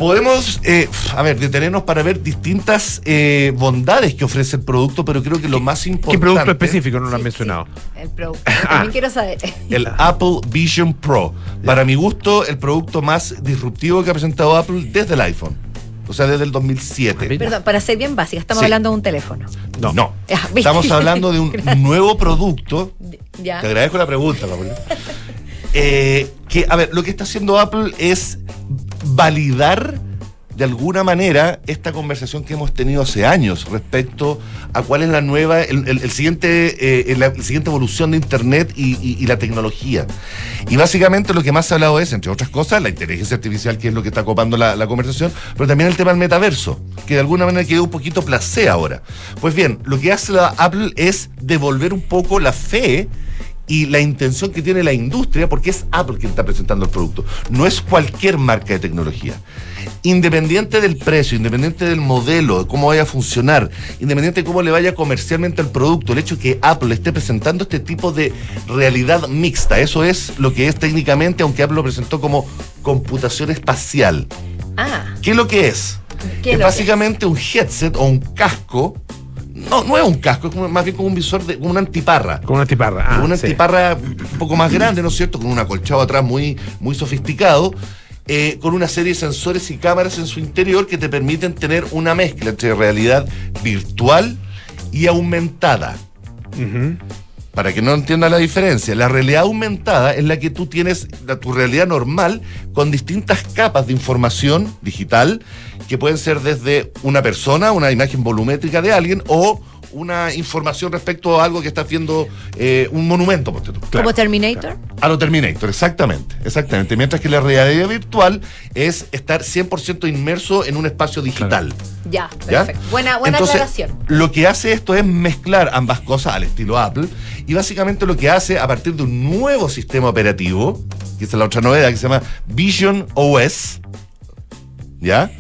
Podemos, eh, a ver, detenernos para ver distintas eh, bondades que ofrece el producto, pero creo que lo más importante... ¿Qué producto específico no lo han mencionado? El producto. También quiero saber. El Apple Vision Pro. Para mi gusto, el producto más disruptivo que ha presentado Apple desde el iPhone. O sea, desde el 2007. Perdón, para ser bien básica, estamos Sí. hablando de un teléfono. No. Ya, ¿viste? Estamos hablando de un nuevo producto. Ya. Te agradezco la pregunta, Paula. Eh, que, a ver, lo que está haciendo Apple es validar de alguna manera esta conversación que hemos tenido hace años respecto a cuál es la nueva, el, el- el siguiente, eh, la, siguiente evolución de Internet y, y- y la tecnología. Y básicamente lo que más se ha hablado es, entre otras cosas, la inteligencia artificial, que es lo que está copando la, la conversación, pero también el tema del metaverso, que de alguna manera quedó un poquito placé ahora. Pues bien, lo que hace la Apple es devolver un poco la fe y la intención que tiene la industria, porque es Apple quien está presentando el producto, no es cualquier marca de tecnología. Independiente del precio, independiente del modelo, de cómo vaya a funcionar, independiente de cómo le vaya comercialmente el producto, el hecho que Apple esté presentando este tipo de realidad mixta, eso es lo que es técnicamente, aunque Apple lo presentó como computación espacial. Ah, ¿Qué es lo que es? ¿Qué es básicamente un headset o un casco. No, no es un casco, es como- más bien como un visor, de, como una antiparra. Con una antiparra. Ah, una sí. antiparra un poco más grande, ¿no es cierto? Con un acolchado atrás muy, muy sofisticado. eh, con una serie de sensores y cámaras en su interior que te permiten tener una mezcla entre realidad virtual y aumentada. Para que no entienda la diferencia, la realidad aumentada es la que tú tienes, la, tu realidad normal, con distintas capas de información digital, que pueden ser desde una persona, una imagen volumétrica de alguien, o una información respecto a algo que estás viendo, eh, un monumento, tú. Como Terminator. A lo Terminator, exactamente, exactamente. Mientras que la realidad virtual es estar 100% inmerso en un espacio digital. Ya, ¿Ya? perfecto. Buena, buena Entonces, aclaración. Lo que hace esto es mezclar ambas cosas al estilo Apple y básicamente lo que hace a partir de un nuevo sistema operativo, que es la otra novedad, que se llama Vision OS, ¿ya?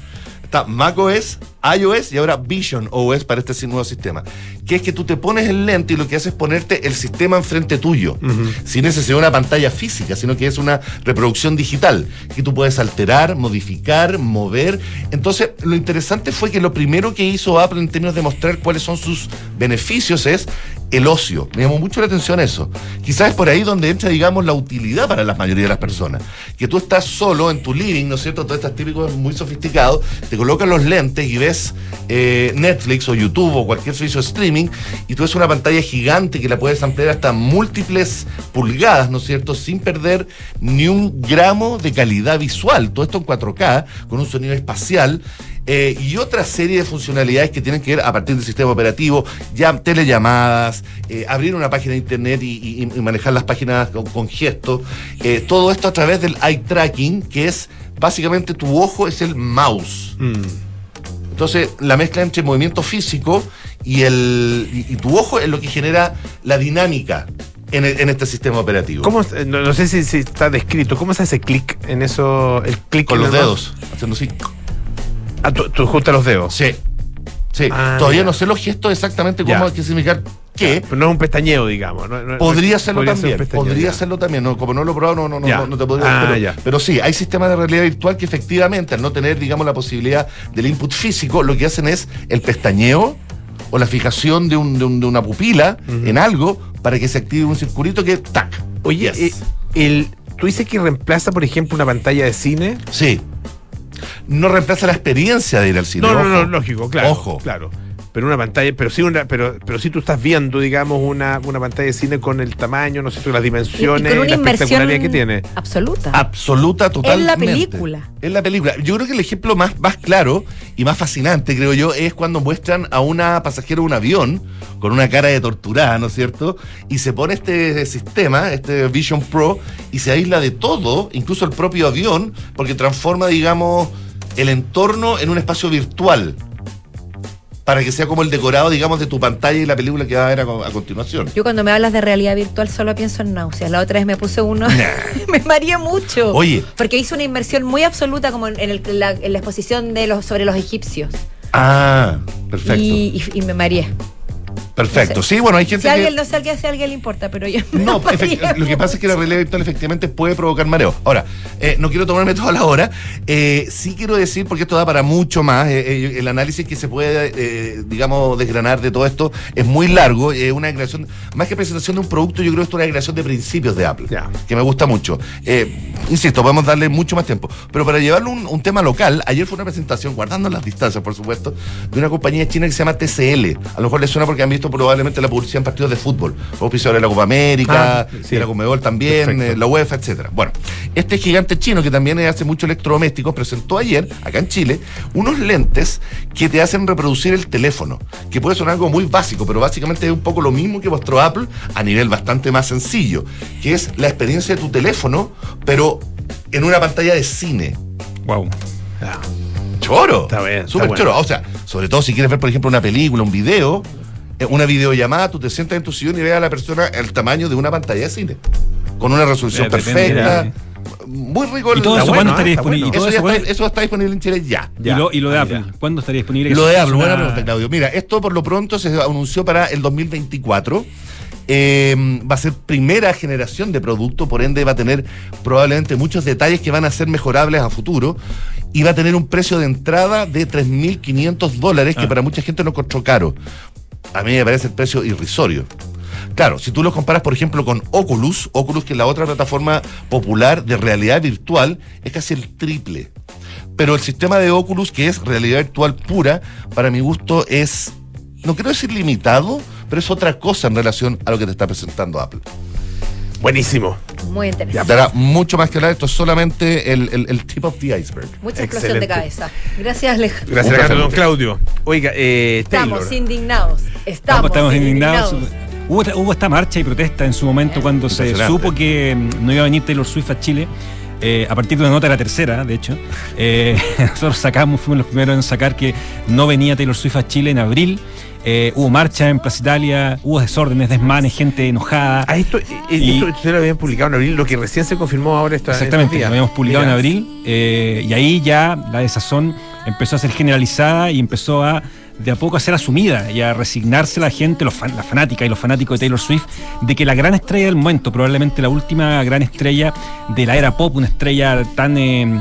Está macOS, iOS y ahora Vision OS para este nuevo sistema. Que es que tú te pones el lente y lo que hace es ponerte el sistema enfrente tuyo. Sin necesidad de una pantalla física, sino que es una reproducción digital. Que tú puedes alterar, modificar, mover. Entonces, lo interesante fue que lo primero que hizo Apple en términos de mostrar cuáles son sus beneficios es el ocio. Me llamó mucho la atención eso. Quizás es por ahí donde entra, digamos, la utilidad para la mayoría de las personas. Que tú estás solo en tu living, ¿no es cierto? Todo estás típico, muy sofisticado, te colocan los lentes y ves eh, Netflix o YouTube o cualquier servicio de streaming y tú ves una pantalla gigante que la puedes ampliar hasta múltiples pulgadas, ¿no es cierto? Sin perder ni un gramo de calidad visual. Todo esto en 4K, con un sonido espacial. Eh, y otra serie de funcionalidades que tienen que ver a partir del sistema operativo, ya telellamadas, eh, abrir una página de internet y, y- y manejar las páginas con, con gestos. eh, todo esto a través del eye tracking, que es básicamente tu ojo es el mouse. Entonces, la mezcla entre movimiento físico y, el, y, y tu ojo es lo que genera la dinámica en, el- en este sistema operativo. ¿Cómo, no, no sé si, si está descrito. ¿Cómo se hace clic en eso? El clic Con los dedos, haciendo así. Ah, tú, tú juntas los dedos. Sí. Sí. Ah, Todavía no sé los gestos exactamente cómo hay que significar qué. Pero no es un pestañeo, digamos. no- no- Podría serlo ser también, podría ya. serlo también. No, como no lo he probado, no, no, no, no, te podría Ah, pero, pero sí, hay sistemas de realidad virtual que efectivamente, al no tener, digamos, la posibilidad del input físico, lo que hacen es el pestañeo o la fijación de, un- de un- de una pupila en algo para que se active un circulito que ¡tac! Oye, Yes. eh, el, ¿tú dices que reemplaza, por ejemplo, una pantalla de cine? Sí. No reemplaza la experiencia de ir al cine. No, no, no, lógico, claro. Ojo. Claro. Pero una pantalla, pero sí una, pero, pero sí tú estás viendo, digamos, una, una pantalla de cine con el tamaño, no sé, las Y, y dimensiones, con una la espectacularidad que tiene. absoluta. Absoluta, totalmente. En la película. En la película. Yo creo que el ejemplo más, más claro y más fascinante, creo yo, es cuando muestran a una pasajera de un avión con una cara de torturada, ¿no es cierto? Y se pone este sistema, este Vision Pro, y se aísla de todo, incluso el propio avión, porque transforma, digamos, el entorno en un espacio virtual. Para que sea como el decorado, digamos, de tu pantalla y la película que va a ver a, a continuación. Yo cuando me hablas de realidad virtual solo pienso en náuseas. La otra vez me puse uno. me mareé mucho. Oye. Porque hizo una inmersión muy absoluta como en, el- la, en la exposición de los, sobre los egipcios. Ah, perfecto. Y, y- y me mareé. Perfecto. no sé. Sí, bueno, hay gente Si que... alguien, no sé si a alguien le importa, pero yo No, efect- lo que pasa es que la realidad virtual efectivamente puede provocar mareo. Ahora, eh, no quiero tomarme toda la hora. eh, sí quiero decir, porque esto da para mucho más, eh, el análisis que se puede, eh, digamos, desgranar de todo esto es muy largo. Es una declaración, más que presentación de un producto, yo creo que esto es una declaración de principios de Apple, que me gusta mucho. Eh, insisto, podemos darle mucho más tiempo. Pero para llevarlo un tema local, ayer fue una presentación, guardando las distancias, por supuesto, de una compañía china que se llama TCL. A lo mejor les suena porque han visto probablemente la publicidad en partidos de fútbol. Fue auspiciador de la Copa América, Ah, sí. de la Comebol también, eh, la UEFA, etcétera. Bueno, este gigante chino que también hace mucho electrodomésticos presentó ayer, acá en Chile, unos lentes que te hacen reproducir el teléfono, que puede sonar algo muy básico, pero básicamente es un poco lo mismo que mostró Apple a nivel bastante más sencillo, que es la experiencia de tu teléfono, pero en una pantalla de cine. Wow. Ya. Choro. Está bien, Súper bueno. choro. O sea, sobre todo si quieres ver, por ejemplo, una película, un video, una videollamada, tú te sientas en tu sillón y ves a la persona el tamaño de una pantalla de cine. Con una resolución Eh, perfecta. mira. Muy rico. ¿Y todo eso bueno, cuándo estaría ¿eh? Está disponible? bueno. ¿Y todo Eso, está, eso está disponible en Chile ya. ¿Y lo, y lo de Ah, Apple? ¿Cuándo estaría disponible? Lo de Apple, buena pregunta, Claudio. Mira, esto por lo pronto se anunció para el 2024. Eh, va a ser primera generación de producto, por ende va a tener probablemente muchos detalles que van a ser mejorables a futuro y va a tener un precio de entrada de 3.500 dólares, que Ah. para mucha gente no costó caro. A mí me parece el precio irrisorio. Claro, si tú lo comparas, por ejemplo, con Oculus, Oculus, que es la otra plataforma popular de realidad virtual, es casi el triple. Pero el sistema de Oculus, que es realidad virtual pura, para mi gusto es, no quiero decir limitado, pero es otra cosa en relación a lo que te está presentando Apple. Buenísimo. Muy Ya, interesante. dará mucho más que hablar, esto es solamente el, el- el tip of the iceberg. Mucha explosión de Excelente. cabeza. Gracias, Alejandro. Gracias, Alejandro. Don. Claudio. Oiga, eh, Estamos indignados. Estamos, Estamos, estamos indignados. indignados. Hubo, hubo esta marcha y protesta en su momento cuando se supo que mm, no iba a venir Taylor Swift a Chile. eh, a partir de una nota de la tercera, de hecho, eh, nosotros sacamos, fuimos los primeros en sacar que no venía Taylor Swift a Chile en abril. Eh, hubo marcha en Plaza Italia, hubo desórdenes, desmanes, gente enojada. Ah, esto, eh, Y- esto lo habían publicado en abril, lo que recién se confirmó ahora esta, Exactamente, lo habíamos publicado en abril eh, y ahí ya la desazón empezó a ser generalizada y empezó a de a poco a ser asumida y a resignarse la gente, los fan- la fanática y los fanáticos de Taylor Swift, de que la gran estrella del momento, probablemente la última gran estrella de la era pop, una estrella tan... eh,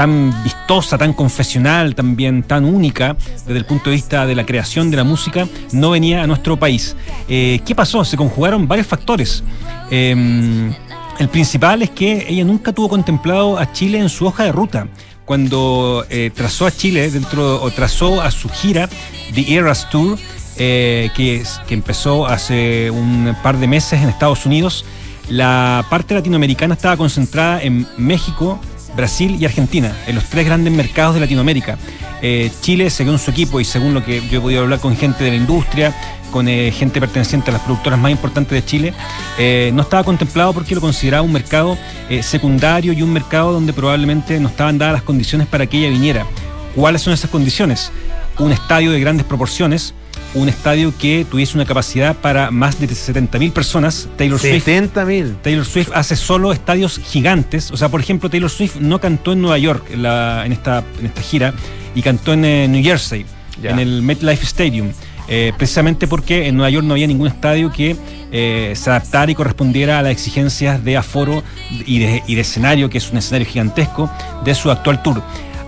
tan vistosa, tan confesional, también tan única desde el punto de vista de la creación de la música, no venía a nuestro país. Eh, ¿Qué pasó? Se conjugaron varios factores. Eh, el principal es que ella nunca tuvo contemplado a Chile en su hoja de ruta. Cuando eh, trazó a Chile dentro o trazó a su gira The Eras Tour, eh, que, que empezó hace un par de meses en Estados Unidos, la parte latinoamericana estaba concentrada en México, Brasil y Argentina, en los tres grandes mercados de Latinoamérica. Eh, Chile, según su equipo y según lo que yo he podido hablar con gente de la industria, con eh, gente perteneciente a las productoras más importantes de Chile, eh, no estaba contemplado porque lo consideraba un mercado secundario y un mercado donde probablemente no estaban dadas las condiciones para que ella viniera. ¿Cuáles son esas condiciones? Un estadio de grandes proporciones, un estadio que tuviese una capacidad para más de 70.000 personas. Taylor Swift 70.000. Taylor Swift hace solo estadios gigantes. O sea, por ejemplo, Taylor Swift no cantó en Nueva York en, la- en esta, en esta gira y cantó en eh, New Jersey, Ya. en el MetLife Stadium. eh, precisamente porque en Nueva York no había ningún estadio que eh, se adaptara y correspondiera a las exigencias de aforo y de, y de escenario, que es un escenario gigantesco, de su actual tour.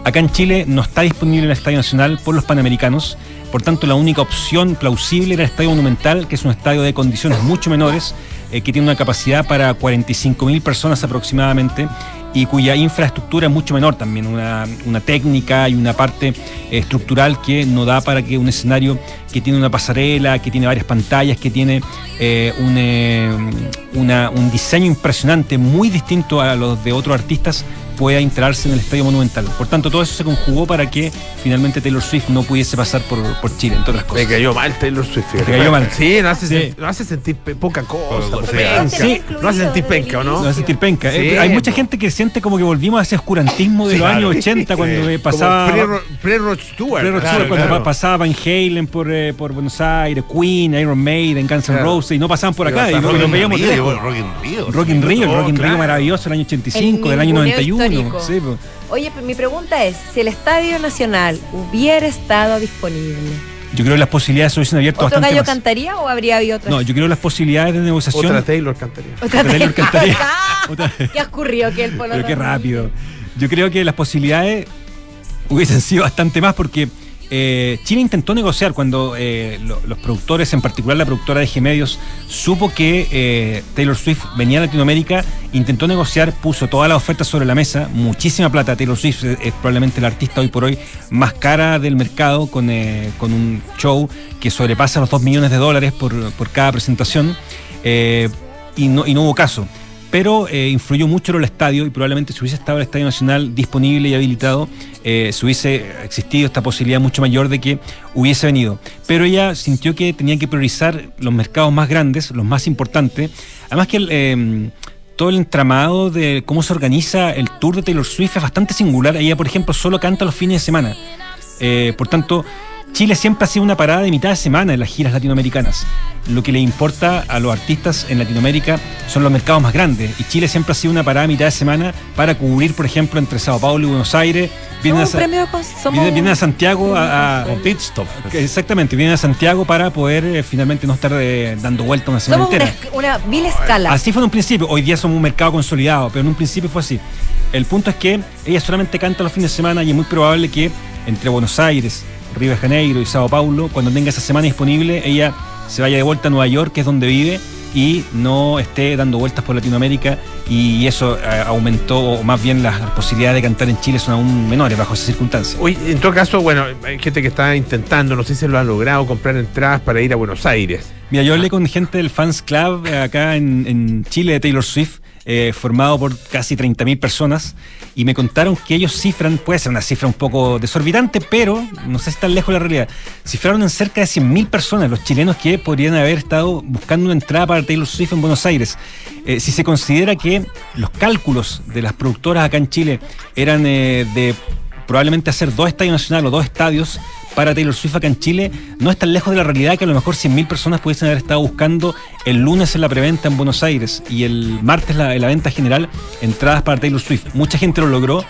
Acá en Chile no está disponible el Estadio Nacional por los Panamericanos, por tanto la única opción plausible era el Estadio Monumental, que es un estadio de condiciones mucho menores, eh, que tiene una capacidad para 45.000 personas aproximadamente y cuya infraestructura es mucho menor también, una, una técnica y una parte eh, estructural que no da para que un escenario que tiene una pasarela, que tiene varias pantallas, que tiene eh, un, eh, una- un diseño impresionante, muy distinto a los de otros artistas, pueda instalarse en el Estadio Monumental. Por tanto, todo eso se conjugó para que finalmente Taylor Swift no pudiese pasar por, por Chile, entre otras cosas. Me cayó mal Taylor Swift. Te cayó mal. Sí, no hace, Sí. sen- no hace sentir poca cosa. Penca. Sí. No hace sentir penca, ¿o no? No a sentir penca. Sí, Eh, hay mucha gente que siente como que volvimos a ese oscurantismo de Sí, los claro. años 80 cuando eh, pasaba. pre-Ro- Pre-Rod Stewart. Pre-Rod Claro, Stewart, cuando claro. pa- pasaba Van Halen por, eh, por Buenos Aires, Queen, Iron Maiden, Guns N' Claro. Roses, y no pasaban por acá, y, no- Rock veíamos lejos. Rock in Rio. Rock in Rio, el Oh, Rock in Rio maravilloso del año 85, del año ninguneo 91. histórico. Sí, po. Oye, mi pregunta es, si el Estadio Nacional hubiera estado disponible, Yo creo que las posibilidades se hubiesen abierto ¿otro bastante gallo más. cantaría o habría habido otra? No, yo creo que las posibilidades de negociación. Otra Taylor cantaría. Otra Otra Taylor cantaría. Otra- ¿Qué ha ocurrido que el polo Pero qué rápido. Yo creo que las posibilidades hubiesen sido bastante más porque eh, Chile intentó negociar cuando eh, lo- los productores, en particular la productora de G Medios, supo que eh, Taylor Swift venía a Latinoamérica, intentó negociar, puso todas las ofertas sobre la mesa, muchísima plata. Taylor Swift es, es probablemente la artista hoy por hoy más cara del mercado con, eh, con un show que sobrepasa los 2 millones de dólares por, por cada presentación. Y, no, y no hubo caso pero eh, influyó mucho en el estadio y probablemente si hubiese estado el Estadio Nacional disponible y habilitado, eh, si hubiese existido esta posibilidad mucho mayor de que hubiese venido. Pero ella sintió que tenía que priorizar los mercados más grandes, los más importantes. Además que el, eh, todo el entramado de cómo se organiza el tour de Taylor Swift es bastante singular. Ella, por ejemplo, solo canta los fines de semana. Eh, por tanto, Chile siempre ha sido una parada de mitad de semana en las giras latinoamericanas. Lo que le importa a los artistas en Latinoamérica son los mercados más grandes. Y Chile siempre ha sido una parada de mitad de semana para cubrir, por ejemplo, entre Sao Paulo y Buenos Aires. Vienen, a, Somos un Sa- premio con- somos vienen- un- vienen a Santiago a, a- Un pit stop. Exactamente, vienen a Santiago para poder eh, finalmente no estar eh, dando vuelta una semana Somos una, entera. una vil escala. Así fue en un principio. Hoy día somos un mercado consolidado, pero en un principio fue así. El punto es que ella solamente canta los fines de semana y es muy probable que entre Buenos Aires, Río de Janeiro y Sao Paulo, cuando tenga esa semana disponible, ella se vaya de vuelta a Nueva York, que es donde vive, y no esté dando vueltas por Latinoamérica y eso eh, aumentó, o más bien las posibilidades de cantar en Chile son aún menores bajo esas circunstancias. Oye, en todo caso, bueno, hay gente que está intentando, no sé si lo ha logrado, comprar entradas para ir a Buenos Aires. Mira, yo hablé con gente del Fans Club eh, acá en, en Chile de Taylor Swift, eh, formado por casi 30.000 personas, y me contaron que ellos cifran, puede ser una cifra un poco desorbitante, pero no sé si está lejos de la realidad, cifraron en cerca de 100.000 personas los chilenos que podrían haber estado buscando una entrada para Taylor Swift en Buenos Aires. Eh, si se considera que los cálculos de las productoras acá en Chile eran eh, de probablemente hacer dos estadios nacionales o dos estadios para Taylor Swift acá en Chile, no es tan lejos de la realidad que a lo mejor 100.000 personas pudiesen haber estado buscando el lunes en la preventa en Buenos Aires y el martes la, en la venta general entradas para Taylor Swift. Mucha gente lo logró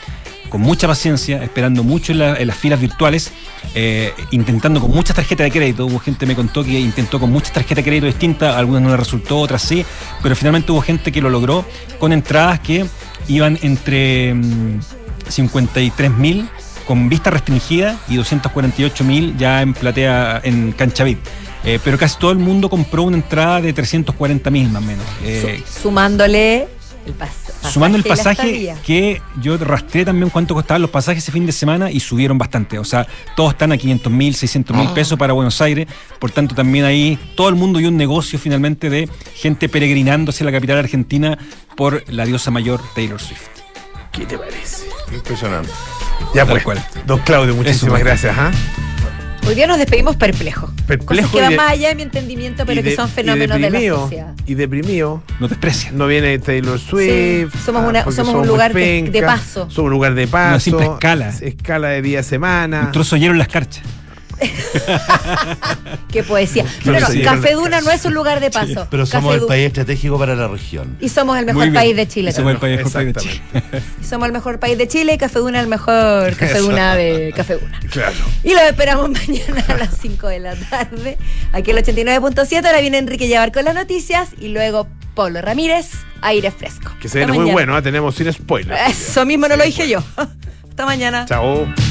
con mucha paciencia, esperando mucho en, la- en las filas virtuales, eh, intentando con muchas tarjetas de crédito. Hubo gente que me contó que intentó con muchas tarjetas de crédito distintas, algunas no le resultó, otras sí, pero finalmente hubo gente que lo logró con entradas que iban entre mm, 53 mil con vista restringida y 248 mil ya en platea en cancha VIP. Eh, pero casi todo el mundo compró una entrada de 340 mil más o menos. Eh, Sumándole el pas- pasaje. Sumando el pasaje que yo rastré también cuánto costaban los pasajes ese fin de semana y subieron bastante. O sea, todos están a 500 mil, 600 mil Ah. pesos para Buenos Aires. Por tanto, también ahí todo el mundo y un negocio finalmente de gente peregrinando hacia la capital argentina por la diosa mayor Taylor Swift. ¿Qué te parece? Impresionante. Ya Tal pues, cual. don Claudio, muchísimas Eso, gracias. ¿ah? Hoy día nos despedimos perplejos. Perplejo Cosas que van más allá de mi entendimiento, pero que son fenómenos de la sociedad. Y deprimido. No desprecian. No viene Taylor Swift. Sí, somos una- somos un lugar de- penca, de paso. Somos un lugar de paso. Una simple escala. Escala de día a semana. Un trozo hielo en las carchas. Qué poesía. Pero no, sí. Café Duna no es un lugar de paso. Pero somos Café el Du- país estratégico para la región. Y somos el mejor país de Chile. Y somos el también. país- mejor país de Exactamente. Y somos el mejor país de Chile y Café Duna el mejor Café Eso. Duna de Café Duna. Claro. Y los esperamos mañana a las 5 de la tarde. Aquí el 89.7. Ahora viene Enrique Llevar con las noticias y luego Pablo Ramírez, aire fresco. Que se viene muy bueno, ¿ah? tenemos sin spoiler. Eso mismo no lo dije yo. Hasta mañana. Chao.